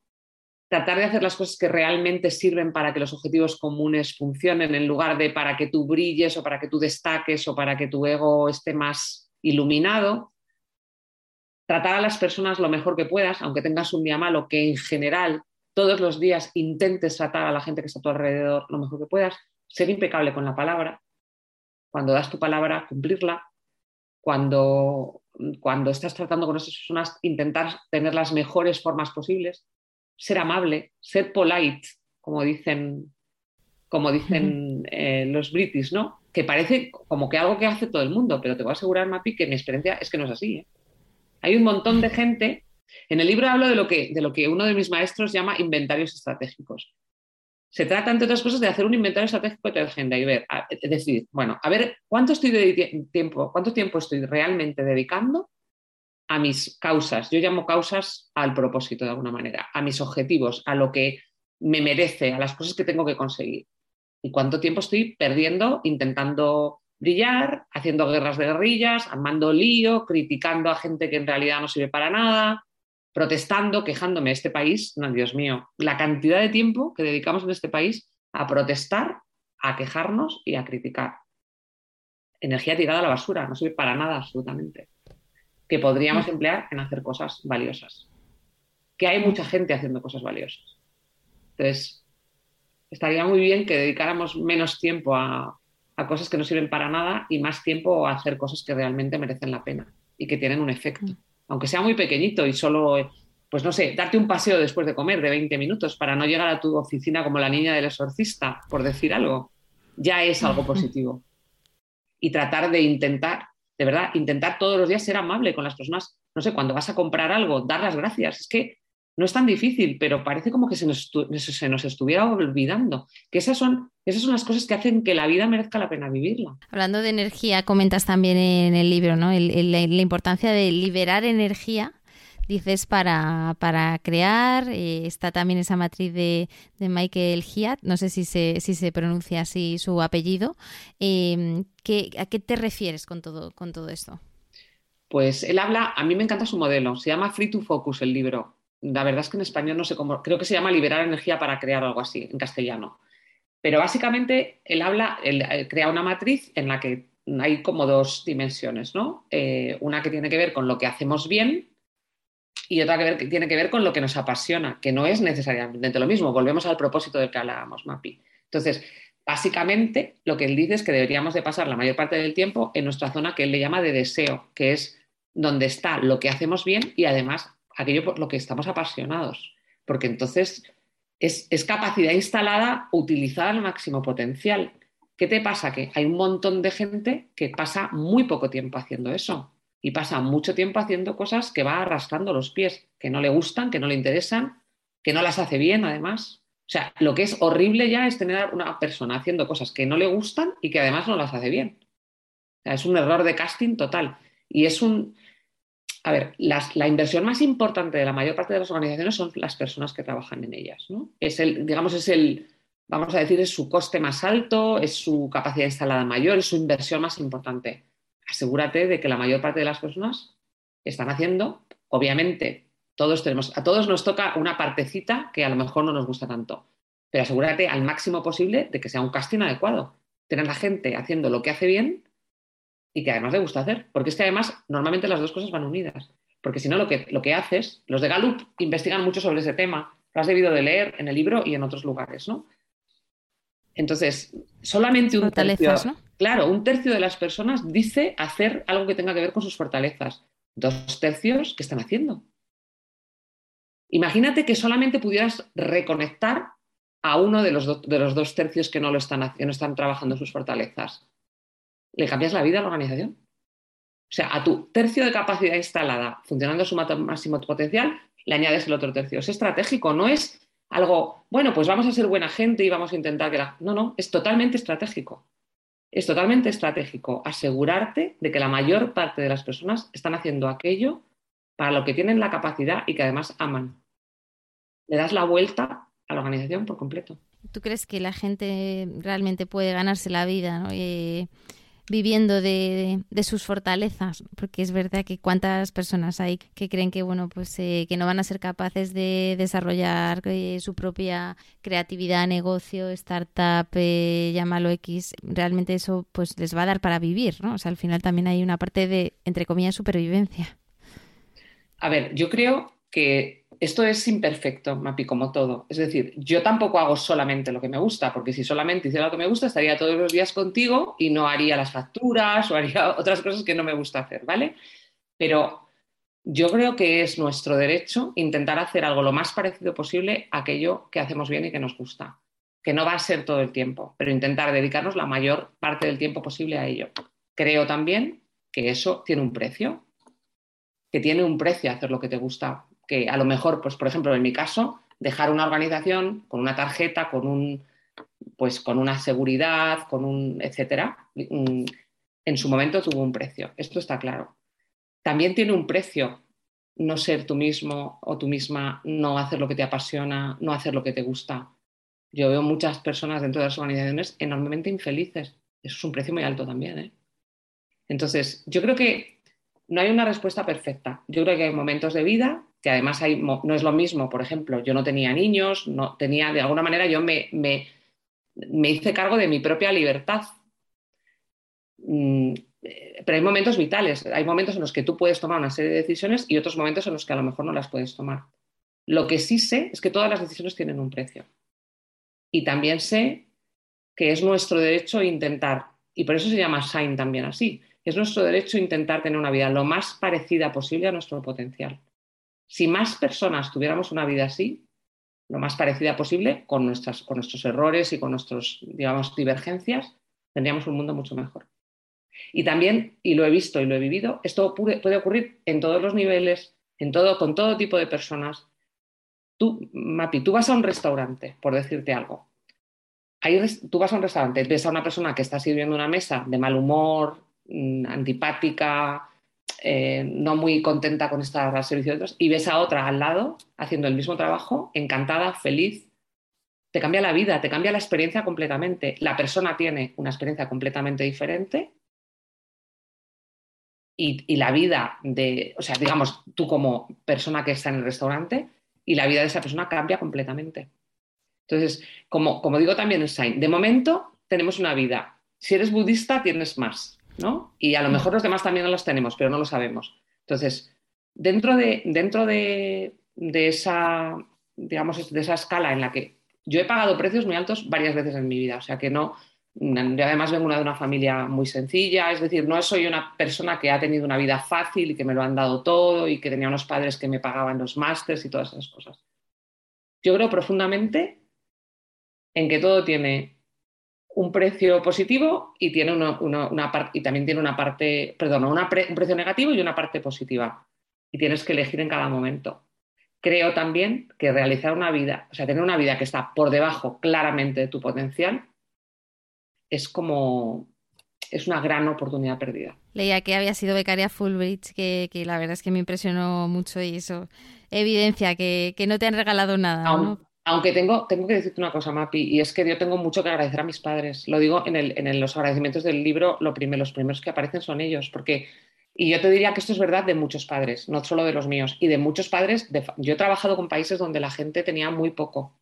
tratar de hacer las cosas que realmente sirven para que los objetivos comunes funcionen en lugar de para que tú brilles o para que tú destaques o para que tu ego esté más iluminado, tratar a las personas lo mejor que puedas, aunque tengas un día malo, que en general todos los días intentes tratar a la gente que está a tu alrededor lo mejor que puedas, ser impecable con la palabra, cuando das tu palabra, cumplirla, cuando, cuando estás tratando con esas personas, intentar tener las mejores formas posibles, ser amable, ser polite, como dicen, como dicen eh, los british, ¿no? que parece como que algo que hace todo el mundo, pero te voy a asegurar, Mapi, que mi experiencia es que no es así. ¿eh? Hay un montón de gente. En el libro hablo de lo, que, de lo que uno de mis maestros llama inventarios estratégicos. Se trata, entre otras cosas, de hacer un inventario estratégico de tu agenda y ver, es decir, bueno, a ver cuánto, estoy tiempo, cuánto tiempo estoy realmente dedicando a mis causas. Yo llamo causas al propósito, de alguna manera, a mis objetivos, a lo que me merece, a las cosas que tengo que conseguir y cuánto tiempo estoy perdiendo intentando brillar, haciendo guerras de guerrillas, armando lío, criticando a gente que en realidad no sirve para nada, protestando, quejándome. Este país, no, Dios mío, la cantidad de tiempo que dedicamos en este país a protestar, a quejarnos y a criticar. Energía tirada a la basura, no sirve para nada absolutamente. Que podríamos emplear en hacer cosas valiosas. Que hay mucha gente haciendo cosas valiosas. Entonces, estaría muy bien que dedicáramos menos tiempo a, cosas que no sirven para nada y más tiempo a hacer cosas que realmente merecen la pena y que tienen un efecto. Mm. Aunque sea muy pequeñito y solo, pues no sé, darte un paseo después de comer de 20 minutos para no llegar a tu oficina como la niña del exorcista, por decir algo, ya es algo positivo. Y tratar de intentar, de verdad, intentar todos los días ser amable con las personas. No sé, cuando vas a comprar algo, dar las gracias. Es que no es tan difícil, pero parece como que se nos, se nos, estuviera olvidando. Que esas son, esas son las cosas que hacen que la vida merezca la pena vivirla. Hablando de energía, comentas también en el libro ¿no? la, importancia de liberar energía. Dices para, para crear, eh, está también esa matriz de, Michael Hiat, no sé si se, si se pronuncia así su apellido. Eh, ¿A qué te refieres con todo, con todo esto? Pues él habla, a mí me encanta su modelo, se llama Free to Focus el libro la verdad es que en español no sé cómo, creo que se llama liberar energía para crear algo así, en castellano. Pero básicamente él habla, él crea una matriz en la que hay como dos dimensiones, ¿no? Eh, una que tiene que ver con lo que hacemos bien y otra que, tiene que ver con lo que nos apasiona, que no es necesariamente lo mismo. Volvemos al propósito del que hablábamos, Mapi. Entonces, básicamente lo que él dice es que deberíamos de pasar la mayor parte del tiempo en nuestra zona que él le llama de deseo, que es donde está lo que hacemos bien y además aquello por lo que estamos apasionados, porque entonces es, capacidad instalada utilizada al máximo potencial. ¿Qué te pasa? Que hay un montón de gente que pasa muy poco tiempo haciendo eso y pasa mucho tiempo haciendo cosas que va arrastrando los pies, que no le gustan, que no le interesan, que no las hace bien además. O sea, lo que es horrible ya es tener a una persona haciendo cosas que no le gustan y que además no las hace bien. es un error de casting total. Y es un, a ver, la inversión más importante de la mayor parte de las organizaciones son las personas que trabajan en ellas. ¿no? Es el, digamos, es el, vamos a decir, es su coste más alto, es su capacidad instalada mayor, es su inversión más importante. Asegúrate de que la mayor parte de las personas están haciendo, obviamente, todos tenemos, a todos nos toca una partecita que a lo mejor no nos gusta tanto, pero asegúrate al máximo posible de que sea un casting adecuado. Tener la gente haciendo lo que hace bien y que además le gusta hacer. Porque es que además normalmente las dos cosas van unidas. Porque si no, lo que, lo que haces, los de Gallup investigan mucho sobre ese tema, lo has debido de leer en el libro y en otros lugares, ¿no? Entonces, solamente un tercio, claro, un tercio de las personas dice hacer algo que tenga que ver con sus fortalezas. Dos tercios, ¿qué están haciendo? Imagínate que solamente pudieras reconectar a uno de los, de los dos tercios que no, lo están, que no están trabajando sus fortalezas le cambias la vida a la organización. O sea, a tu tercio de capacidad instalada funcionando a su máximo potencial, le añades el otro tercio. Es estratégico, no es algo, bueno, pues vamos a ser buena gente y vamos a intentar que la... No, no, es totalmente estratégico. es totalmente estratégico asegurarte de que la mayor parte de las personas están haciendo aquello para lo que tienen la capacidad y que además aman. Le das la vuelta a la organización por completo. ¿Tú crees que la gente realmente puede ganarse la vida eh, viviendo de, sus fortalezas? Porque es verdad que cuántas personas hay que creen que bueno pues eh, que no van a ser capaces de desarrollar eh, su propia creatividad, negocio, startup, llámalo X. Realmente eso pues les va a dar para vivir, ¿no? O sea, al final también hay una parte de entre comillas supervivencia. A ver, yo creo que esto es imperfecto, Mapi, como todo. Es decir, yo tampoco hago solamente lo que me gusta, porque si solamente hiciera lo que me gusta, estaría todos los días contigo y no haría las facturas o haría otras cosas que no me gusta hacer, ¿vale? Pero yo creo que es nuestro derecho intentar hacer algo lo más parecido posible a aquello que hacemos bien y que nos gusta. Que no va a ser todo el tiempo, pero intentar dedicarnos la mayor parte del tiempo posible a ello. Creo también que eso tiene un precio, que tiene un precio hacer lo que te gusta que a lo mejor, pues por ejemplo, en mi caso, dejar una organización con una tarjeta, con un pues con una seguridad, con un etcétera, mm, en su momento tuvo un precio. Esto está claro. También tiene un precio no ser tú mismo o tú misma, no hacer lo que te apasiona, no hacer lo que te gusta. Yo veo muchas personas dentro de las organizaciones enormemente infelices. Eso es un precio muy alto también. ¿eh? Entonces, yo creo que no hay una respuesta perfecta. Yo creo que hay momentos de vida que además no es lo mismo, por ejemplo, yo no tenía niños, no tenía, de alguna manera yo me, me, hice cargo de mi propia libertad. Mm, pero hay momentos vitales, hay momentos en los que tú puedes tomar una serie de decisiones y otros momentos en los que a lo mejor no las puedes tomar. Lo que sí sé es que todas las decisiones tienen un precio. Y también sé que es nuestro derecho intentar, y por eso se llama Shine también así, es nuestro derecho intentar tener una vida lo más parecida posible a nuestro potencial. Si más personas tuviéramos una vida así, lo más parecida posible, con, nuestras, con nuestros errores y con nuestras, digamos, divergencias, tendríamos un mundo mucho mejor. Y también, y lo he visto y lo he vivido, esto puede ocurrir en todos los niveles, en todo, con todo tipo de personas. Tú, Mapi, tú vas a un restaurante, por decirte algo. tú vas a un restaurante, ves a una persona que está sirviendo una mesa de mal humor, mm, antipática, eh, no muy contenta con estar servicio de otros, y ves a otra al lado haciendo el mismo trabajo, encantada, feliz, te cambia la vida, te cambia la experiencia completamente. La persona tiene una experiencia completamente diferente y, la vida de, o sea, digamos, tú como persona que está en el restaurante y la vida de esa persona cambia completamente. Entonces, como, como digo también en Sain, de momento tenemos una vida. Si eres budista, tienes más. ¿No? Y a lo mejor los demás también no los tenemos, pero no lo sabemos. Entonces, dentro de, dentro de, esa, digamos, de esa escala en la que yo he pagado precios muy altos varias veces en mi vida, o sea que no, yo además vengo de una familia muy sencilla, es decir, no soy una persona que ha tenido una vida fácil y que me lo han dado todo y que tenía unos padres que me pagaban los másters y todas esas cosas. Yo creo profundamente en que todo tiene un precio positivo y, tiene una, y también tiene una parte, perdón, un precio negativo y una parte positiva. Y tienes que elegir en cada momento. Creo también que realizar una vida, o sea, tener una vida que está por debajo claramente de tu potencial, es como, es una gran oportunidad perdida. Leía que había sido becaria Fulbridge, que, que la verdad es que me impresionó mucho y eso evidencia que, no te han regalado nada. ¿no? Aunque tengo, tengo que decirte una cosa, Mapi, y es que yo tengo mucho que agradecer a mis padres. Lo digo en, el, en los agradecimientos del libro, lo los primeros que aparecen son ellos, porque, y yo te diría que esto es verdad de muchos padres, no solo de los míos, y de muchos padres, yo he trabajado con países donde la gente tenía muy poco.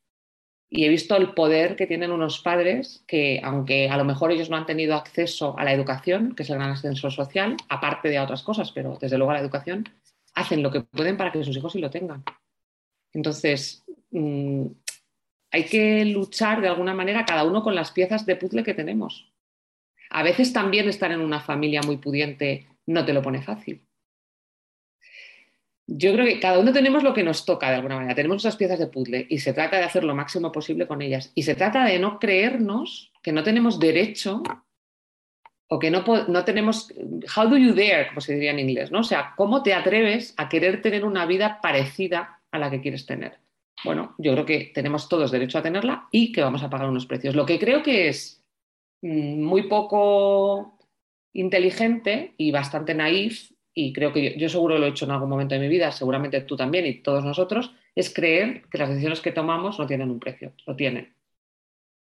Y he visto el poder que tienen unos padres que, aunque a lo mejor ellos no han tenido acceso a la educación, que es el gran ascensor social, aparte de otras cosas, pero desde luego a la educación, hacen lo que pueden para que sus hijos sí lo tengan. Entonces, mm, hay que luchar de alguna manera cada uno con las piezas de puzzle que tenemos. A veces también estar en una familia muy pudiente no te lo pone fácil. Yo creo que cada uno tenemos lo que nos toca de alguna manera. Tenemos esas piezas de puzzle y se trata de hacer lo máximo posible con ellas. Y se trata de no creernos que no tenemos derecho o que no, no tenemos, how do you dare, como se diría en inglés, ¿no? O sea, ¿cómo te atreves a querer tener una vida parecida a la que quieres tener. Bueno, yo creo que tenemos todos derecho a tenerla y que vamos a pagar unos precios. Lo que creo que es mm, muy poco inteligente y bastante naif, y creo que yo, seguro lo he hecho en algún momento de mi vida, seguramente tú también y todos nosotros, es creer que las decisiones que tomamos no tienen un precio, lo tienen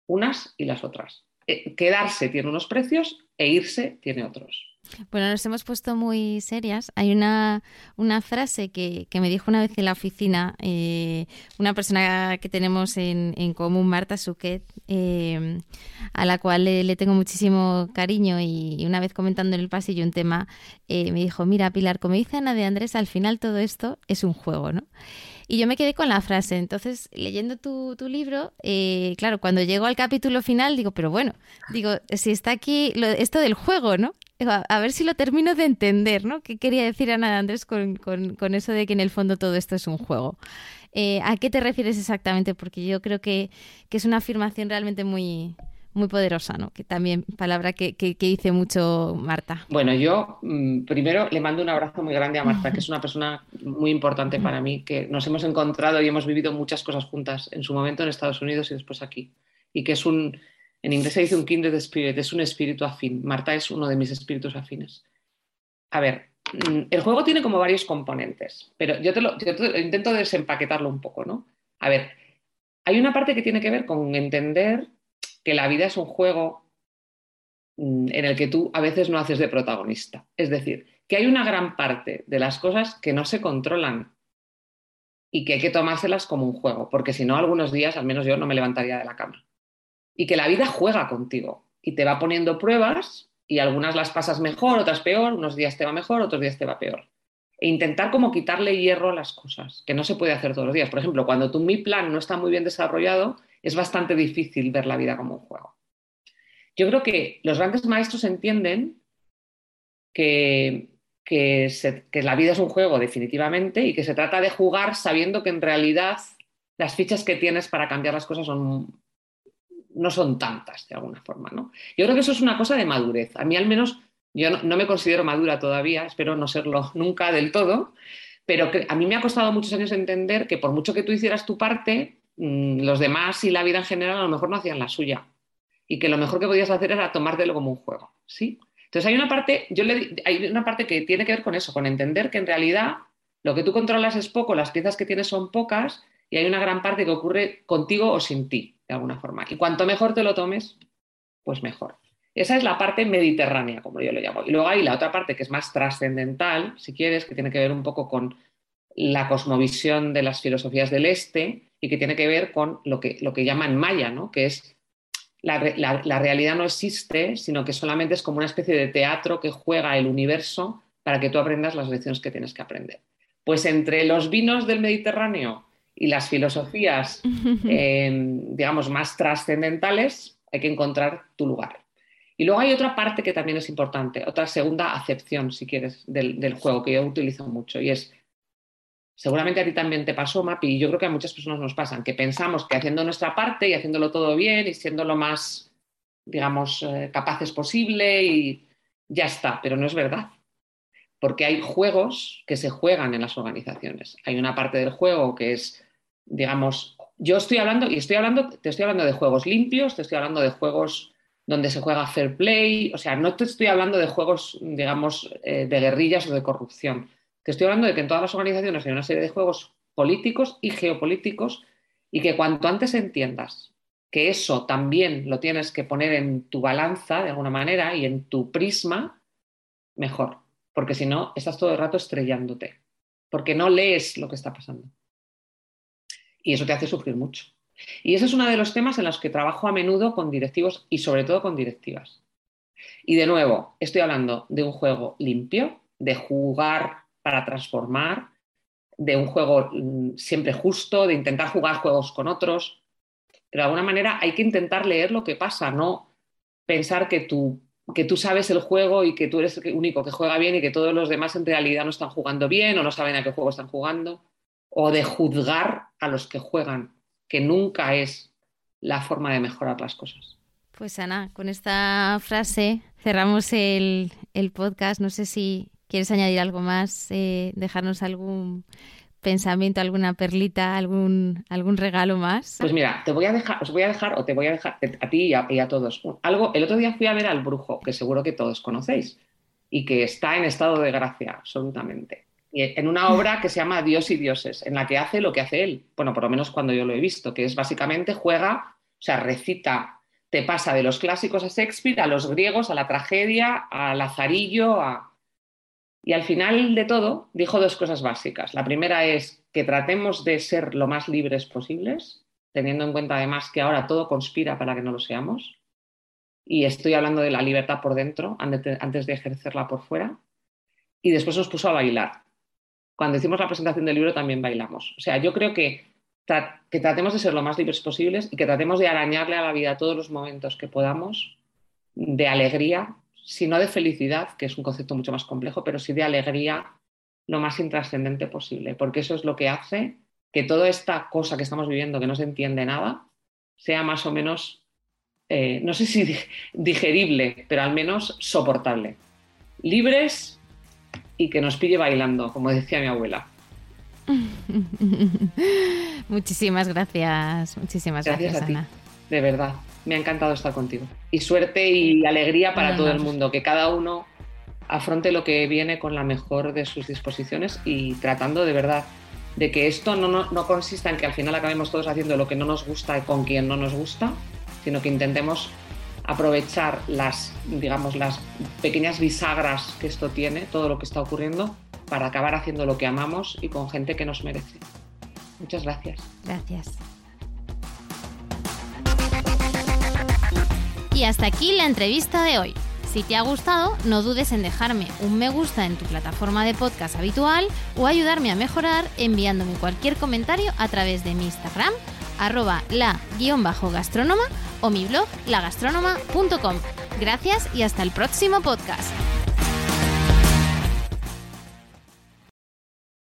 unas y las otras. Eh, quedarse tiene unos precios e irse tiene otros. Bueno, nos hemos puesto muy serias. Hay una, una frase que, que, me dijo una vez en la oficina eh, una persona que tenemos en, en común, Marta Suquet, eh, a la cual le, le, tengo muchísimo cariño y, una vez comentando en el pasillo un tema, eh, me dijo, mira Pilar, como dice Ana de Andrés, al final todo esto es un juego, ¿no? Y yo me quedé con la frase. Entonces, leyendo tu, tu libro, eh, claro, cuando llego al capítulo final, digo, pero bueno, digo, si está aquí lo, esto del juego, ¿no? A, ver si lo termino de entender, ¿no? ¿Qué quería decir Ana Andrés con, con, con, eso de que en el fondo todo esto es un juego? Eh, ¿A qué te refieres exactamente? Porque yo creo que, que es una afirmación realmente muy, muy poderosa, ¿no? Que también palabra que, que, mucho Marta. Bueno, yo mmm, primero le mando un abrazo muy grande a Marta, que es una persona muy importante para mí, que nos hemos encontrado y hemos vivido muchas cosas juntas en su momento en Estados Unidos y después aquí. Y que es un, en inglés se dice un kindred spirit, es un espíritu afín. Marta es uno de mis espíritus afines. A ver, el juego tiene como varios componentes, pero yo te lo, yo te lo intento desempaquetarlo un poco, ¿no? A ver, hay una parte que tiene que ver con entender que la vida es un juego mm, en el que tú a veces no haces de protagonista. Es decir, que hay una gran parte de las cosas que no se controlan y que hay que tomárselas como un juego, porque si no, algunos días, al menos yo, no me levantaría de la cama. Y que la vida juega contigo y te va poniendo pruebas y algunas las pasas mejor, otras peor, unos días te va mejor, otros días te va peor. E intentar como quitarle hierro a las cosas, que no se puede hacer todos los días. Por ejemplo, cuando tu mi plan no está muy bien desarrollado, es bastante difícil ver la vida como un juego. Yo creo que los grandes maestros entienden que, que, que, la vida es un juego definitivamente y que se trata de jugar sabiendo que en realidad las fichas que tienes para cambiar las cosas son, no son tantas de alguna forma. ¿no? Yo creo que eso es una cosa de madurez. A mí al menos yo no, me considero madura todavía, espero no serlo nunca del todo, pero que, a mí me ha costado muchos años entender que por mucho que tú hicieras tu parte, Mm, los demás y la vida en general a lo mejor no hacían la suya y que lo mejor que podías hacer era tomártelo como un juego, ¿sí? Entonces hay una parte, yo le, hay una parte que tiene que ver con eso, con entender que en realidad lo que tú controlas es poco, las piezas que tienes son pocas y hay una gran parte que ocurre contigo o sin ti, de alguna forma. Y cuanto mejor te lo tomes, pues mejor. Esa es la parte mediterránea, como yo le llamo. Y luego hay la otra parte que es más trascendental, si quieres, que tiene que ver un poco con la cosmovisión de las filosofías del Este, y que tiene que ver con lo que, lo que llaman Maya, ¿no? que es la, la, la, realidad no existe, sino que solamente es como una especie de teatro que juega el universo para que tú aprendas las lecciones que tienes que aprender. Pues entre los vinos del Mediterráneo y las filosofías, eh, digamos, más trascendentales, hay que encontrar tu lugar. Y luego hay otra parte que también es importante, otra segunda acepción, si quieres, del, del juego, que yo utilizo mucho, y es seguramente a ti también te pasó, Mapi, y yo creo que a muchas personas nos pasan, que pensamos que haciendo nuestra parte y haciéndolo todo bien y siendo lo más, digamos, eh, capaces posible y ya está, pero no es verdad. Porque hay juegos que se juegan en las organizaciones. Hay una parte del juego que es, digamos, yo estoy hablando, y estoy hablando, te estoy hablando de juegos limpios, te estoy hablando de juegos donde se juega fair play, o sea, no te estoy hablando de juegos, digamos, eh, de guerrillas o de corrupción. Te estoy hablando de que en todas las organizaciones hay una serie de juegos políticos y geopolíticos y que cuanto antes entiendas que eso también lo tienes que poner en tu balanza de alguna manera y en tu prisma, mejor, porque si no, estás todo el rato estrellándote, porque no lees lo que está pasando. Y eso te hace sufrir mucho. Y ese es uno de los temas en los que trabajo a menudo con directivos y sobre todo con directivas. Y de nuevo, estoy hablando de un juego limpio, de jugar para transformar, de un juego mm, siempre justo, de intentar jugar juegos con otros. Pero de alguna manera hay que intentar leer lo que pasa, no pensar que tú, que tú sabes el juego y que tú eres el único que juega bien y que todos los demás en realidad no están jugando bien o no saben a qué juego están jugando. O de juzgar a los que juegan, que nunca es la forma de mejorar las cosas. Pues Ana, con esta frase cerramos el, el podcast. No sé si ¿Quieres añadir algo más? Eh, ¿Dejarnos algún pensamiento, alguna perlita, algún, algún regalo más? Pues mira, te voy a dejar, os voy a dejar, o te voy a dejar a ti y a, y a todos. Algo, el otro día fui a ver al brujo, que seguro que todos conocéis, y que está en estado de gracia, absolutamente. Y en una obra que se llama Dios y Dioses, en la que hace lo que hace él. Bueno, por lo menos cuando yo lo he visto, que es básicamente juega, o sea, recita, te pasa de los clásicos a Shakespeare, a los griegos, a la tragedia, a Lazarillo, a y al final de todo dijo dos cosas básicas. La primera es que tratemos de ser lo más libres posibles, teniendo en cuenta además que ahora todo conspira para que no lo seamos. Y estoy hablando de la libertad por dentro antes de ejercerla por fuera. Y después nos puso a bailar. Cuando hicimos la presentación del libro también bailamos. O sea, yo creo que, que tratemos de ser lo más libres posibles y que tratemos de arañarle a la vida todos los momentos que podamos de alegría si no de felicidad, que es un concepto mucho más complejo, pero sí de alegría lo más intrascendente posible, porque eso es lo que hace que toda esta cosa que estamos viviendo, que no se entiende nada, sea más o menos, eh, no sé si digerible, pero al menos soportable. Libres y que nos pille bailando, como decía mi abuela. muchísimas gracias, muchísimas gracias, gracias a Ti, de verdad me ha encantado estar contigo. Y suerte y alegría para todo el mundo, que cada uno afronte lo que viene con la mejor de sus disposiciones y tratando de verdad de que esto no, no, consista en que al final acabemos todos haciendo lo que no nos gusta y con quien no nos gusta, sino que intentemos aprovechar las, digamos, las pequeñas bisagras que esto tiene, todo lo que está ocurriendo, para acabar haciendo lo que amamos y con gente que nos merece. Muchas gracias. Gracias. Y hasta aquí la entrevista de hoy. Si te ha gustado, no dudes en dejarme un me gusta en tu plataforma de podcast habitual o ayudarme a mejorar enviándome cualquier comentario a través de mi Instagram, arroba la-gastrónoma o mi blog lagastronoma.com. Gracias y hasta el próximo podcast.